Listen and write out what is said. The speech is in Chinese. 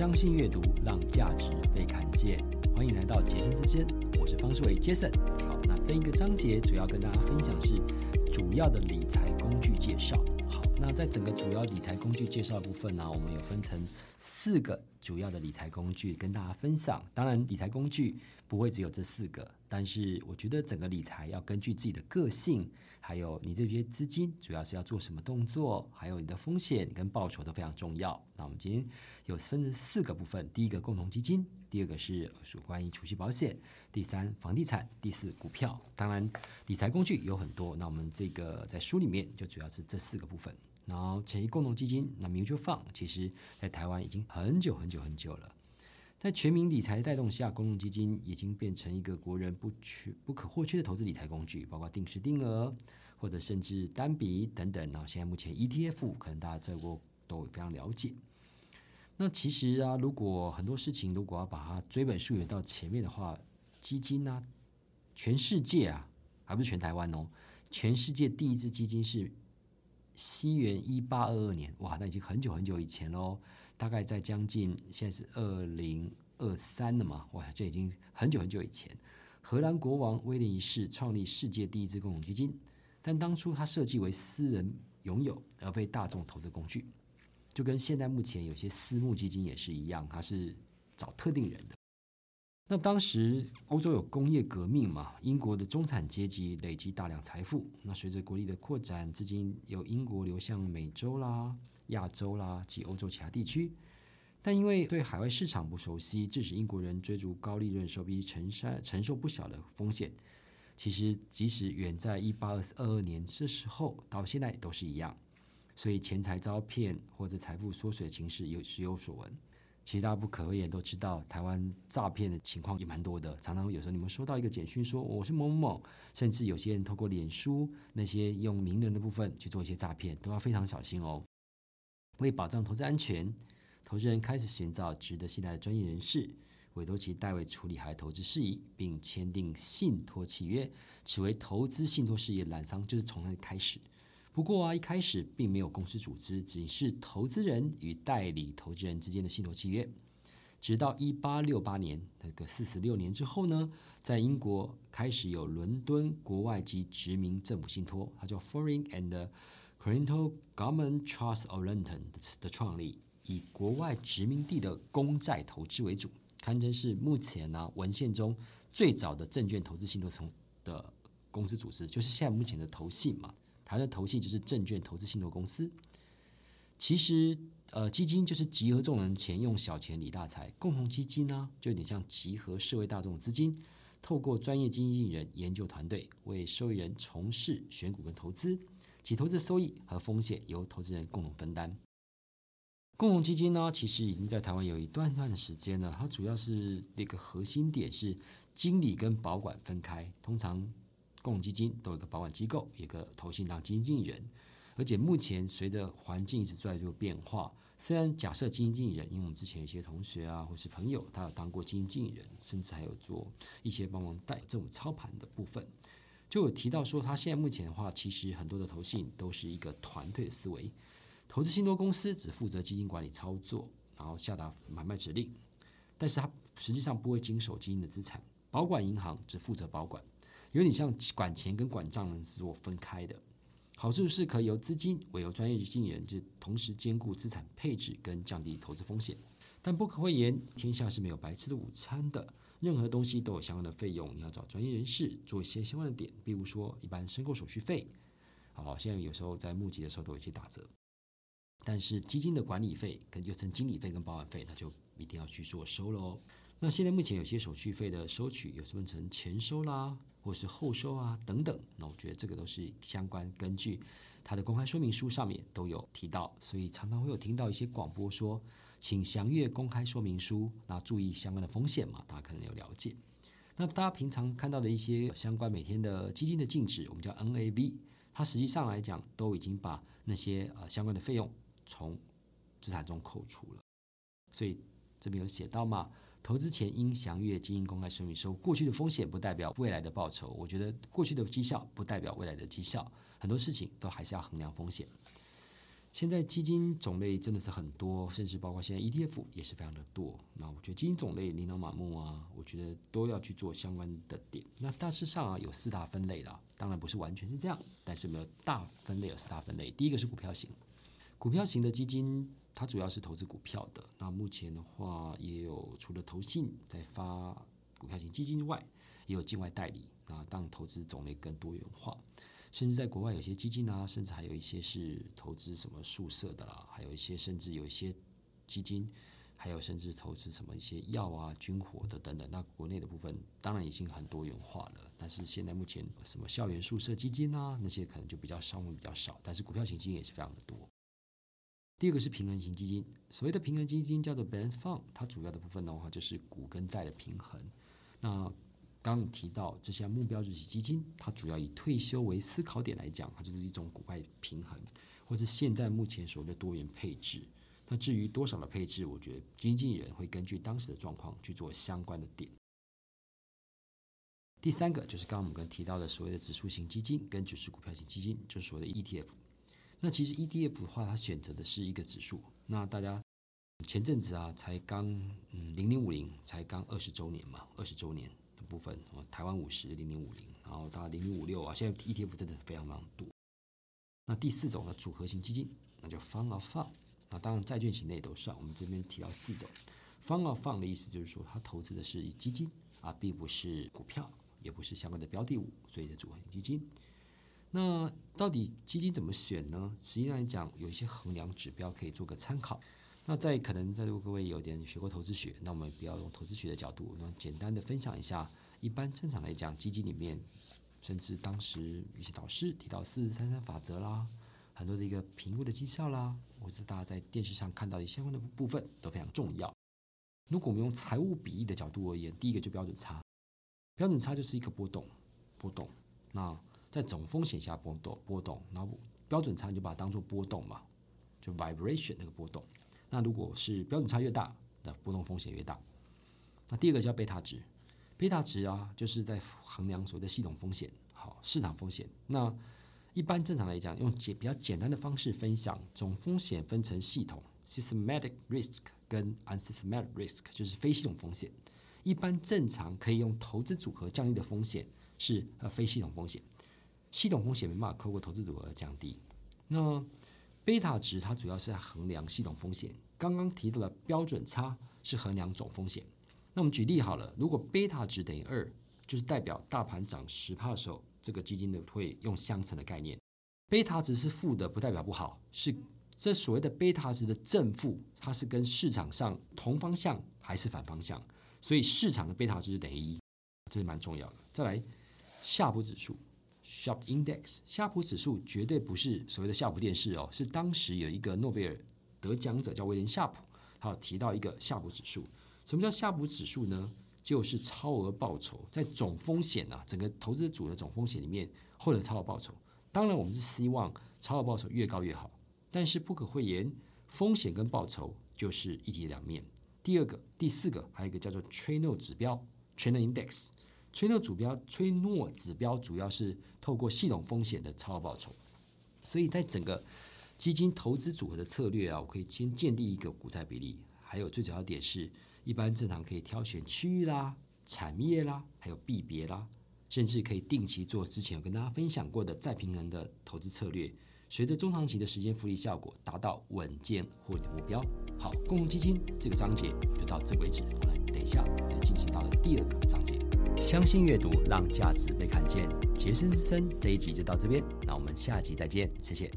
相信阅读，让价值被看见。欢迎来到杰森之间，我是方世伟杰森。好，那这一个章节主要跟大家分享是主要的理财工具介绍。好，那在整个主要理财工具介绍部分呢，我们有分成四个主要的理财工具跟大家分享。当然，理财工具不会只有这四个，但是我觉得整个理财要根据自己的个性，还有你这些资金主要是要做什么动作，还有你的风险跟报酬都非常重要。那我们今天有分成四个部分：第一个共同基金，第二个是属关于储蓄保险，第三房地产，第四股票。当然，理财工具有很多，那我们这个在书里面就主要是这四个部分。然后，权益共同基金，那 mutual fund，其实在台湾已经很久很久很久了。在全民理财的带动下，公共基金已经变成一个国人不缺、不可或缺的投资理财工具，包括定时定额，或者甚至单笔等等。然后，现在目前 ETF，可能大家在过都非常了解。那其实啊，如果很多事情如果要把它追本溯源到前面的话，基金呢，全世界啊，还不是全台湾哦，全世界第一支基金是。西元一八二二年，哇，那已经很久很久以前喽，大概在将近现在是二零二三了嘛，哇，这已经很久很久以前。荷兰国王威廉一世创立世界第一支共同基金，但当初他设计为私人拥有，而非大众投资工具，就跟现在目前有些私募基金也是一样，它是找特定人的。那当时欧洲有工业革命嘛，英国的中产阶级累积大量财富。那随着国力的扩展，资金由英国流向美洲啦、亚洲啦及欧洲其他地区。但因为对海外市场不熟悉，致使英国人追逐高利润，受必承担承受不小的风险。其实，即使远在一八二二年这时候，到现在都是一样。所以，钱财遭骗或者财富缩水的情势有时有所闻。其实大家不可讳言都知道，台湾诈骗的情况也蛮多的。常常有时候你们收到一个简讯说我是某某某，甚至有些人透过脸书那些用名人的部分去做一些诈骗，都要非常小心哦。为保障投资安全，投资人开始寻找值得信赖的专业人士，委托其代为处理海外投资事宜，并签订信托契约，此为投资信托事业揽商，就是从那里开始。不过啊，一开始并没有公司组织，只是投资人与代理投资人之间的信托契约。直到一八六八年，那个四十六年之后呢，在英国开始有伦敦国外及殖民政府信托，它叫 Foreign and Continental Government Trust of London 的创立，以国外殖民地的公债投资为主，堪称是目前呢文献中最早的证券投资信托从的公司组织，就是现在目前的投信嘛。台湾的投信就是证券投资信托公司。其实，呃，基金就是集合众人钱，用小钱理大财。共同基金呢，就有点像集合社会大众的资金，透过专业基金人、研究团队为受益人从事选股跟投资，其投资收益和风险由投资人共同分担。共同基金呢，其实已经在台湾有一段段的时间了。它主要是那个核心点是经理跟保管分开，通常。共同基金都有一个保管机构，一个投信当基金经理人，而且目前随着环境一直在做变化，虽然假设基金经理人，因为我们之前有些同学啊或是朋友，他有当过基金经理人，甚至还有做一些帮忙带这种操盘的部分，就有提到说，他现在目前的话，其实很多的投信都是一个团队的思维，投资信托公司只负责基金管理操作，然后下达买卖指令，但是他实际上不会经手基金的资产，保管银行只负责保管。有点像管钱跟管账是做分开的，好处是可以由资金委由专业经理人，就同时兼顾资产配置跟降低投资风险。但不可讳言，天下是没有白吃的午餐的，任何东西都有相关的费用，你要找专业人士做一些相关的点，比如说一般申购手续费，好，现在有时候在募集的时候都有一些打折。但是基金的管理费跟又称经理费跟保管费，那就一定要去做收喽。那现在目前有些手续费的收取，有分成前收啦，或是后收啊等等。那我觉得这个都是相关，根据它的公开说明书上面都有提到，所以常常会有听到一些广播说，请详阅公开说明书，那注意相关的风险嘛，大家可能有了解。那大家平常看到的一些相关每天的基金的净值，我们叫 NAV，它实际上来讲都已经把那些呃相关的费用从资产中扣除了，所以。这边有写到嘛？投资前应详阅基金公开说明书。过去的风险不代表未来的报酬。我觉得过去的绩效不代表未来的绩效。很多事情都还是要衡量风险。现在基金种类真的是很多，甚至包括现在 ETF 也是非常的多。那我觉得基金种类琳琅满目啊，我觉得都要去做相关的点。那大致上啊有四大分类啦，当然不是完全是这样，但是没有大分类有四大分类。第一个是股票型，股票型的基金它主要是投资股票的。那目前的话也有除了投信在发股票型基金之外，也有境外代理啊，当投资种类更多元化。甚至在国外有些基金啊，甚至还有一些是投资什么宿舍的啦，还有一些甚至有一些基金，还有甚至投资什么一些药啊、军火的等等。那国内的部分当然已经很多元化了，但是现在目前什么校园宿舍基金啊，那些可能就比较商务比较少，但是股票型基金也是非常的多。第二个是平衡型基金，所谓的平衡基金叫做 balance fund，它主要的部分的话就是股跟债的平衡。那刚提到这些目标日期基金，它主要以退休为思考点来讲，它就是一种股外平衡，或者现在目前所谓的多元配置。那至于多少的配置，我觉得经纪人会根据当时的状况去做相关的点。第三个就是刚刚我们刚提到的所谓的指数型基金跟指数股票型基金，就是所谓的 ETF。那其实 ETF 的话，它选择的是一个指数。那大家前阵子啊，才刚嗯零零五零才刚二十周年嘛，二十周年的。部分，台湾五十零零五零，然后到零零五六啊，现在 ETF 真的非常非常多。那第四种呢，组合型基金，那就 Fund of Fund，那当然债券型的也都算。我们这边提到四种，Fund of Fund 的意思就是说，它投资的是基金啊，并不是股票，也不是相关的标的物，所以的组合型基金。那到底基金怎么选呢？实际上来讲，有一些衡量指标可以做个参考。那在可能在座各位有点学过投资学，那我们不要用投资学的角度，那简单的分享一下。一般正常来讲，基金里面，甚至当时一些导师提到四十三三法则啦，很多的一个评估的绩效啦，或者大家在电视上看到的相关的部分都非常重要。如果我们用财务比例的角度而言，第一个就标准差，标准差就是一个波动，波动。那在总风险下波动，波动，然后标准差你就把它当做波动嘛，就 vibration 那个波动。那如果是标准差越大，那波动风险越大。那第二个叫贝塔值，贝塔值啊，就是在衡量所谓的系统风险，好市场风险。那一般正常来讲，用简比较简单的方式分享，总风险分成系统 （systematic risk） 跟 unsystematic risk，就是非系统风险。一般正常可以用投资组合降低的风险是呃非系统风险，系统风险没办法透过投资组合降低。那贝塔值它主要是在衡量系统风险，刚刚提到的标准差是衡量总风险。那我们举例好了，如果贝塔值等于二，就是代表大盘涨十帕的时候，这个基金呢会用相乘的概念。贝塔值是负的，不代表不好，是这所谓的贝塔值的正负，它是跟市场上同方向还是反方向，所以市场的贝塔值等于一，这是蛮重要的。再来，夏普指数。S h o p Index 夏普指数绝对不是所谓的夏普电视哦，是当时有一个诺贝尔得奖者叫威廉夏普，他有提到一个夏普指数。什么叫夏普指数呢？就是超额报酬在总风险啊，整个投资组的总风险里面获得超额报酬。当然，我们是希望超额报酬越高越好，但是不可讳言，风险跟报酬就是一体两面。第二个、第四个，还有一个叫做 t r a i n o 指标 t r a i n o Index。吹诺指标，吹诺指标主要是透过系统风险的超额报酬，所以在整个基金投资组合的策略啊，我可以先建立一个股债比例，还有最主要点是，一般正常可以挑选区域啦、产业啦，还有币别啦，甚至可以定期做之前有跟大家分享过的再平衡的投资策略，随着中长期的时间复利效果，达到稳健获利的目标。好，共同基金这个章节就到这为止，我们等一下要进行到了第二个章节。相信阅读，让价值被看见。杰森之声这一集就到这边，那我们下集再见，谢谢。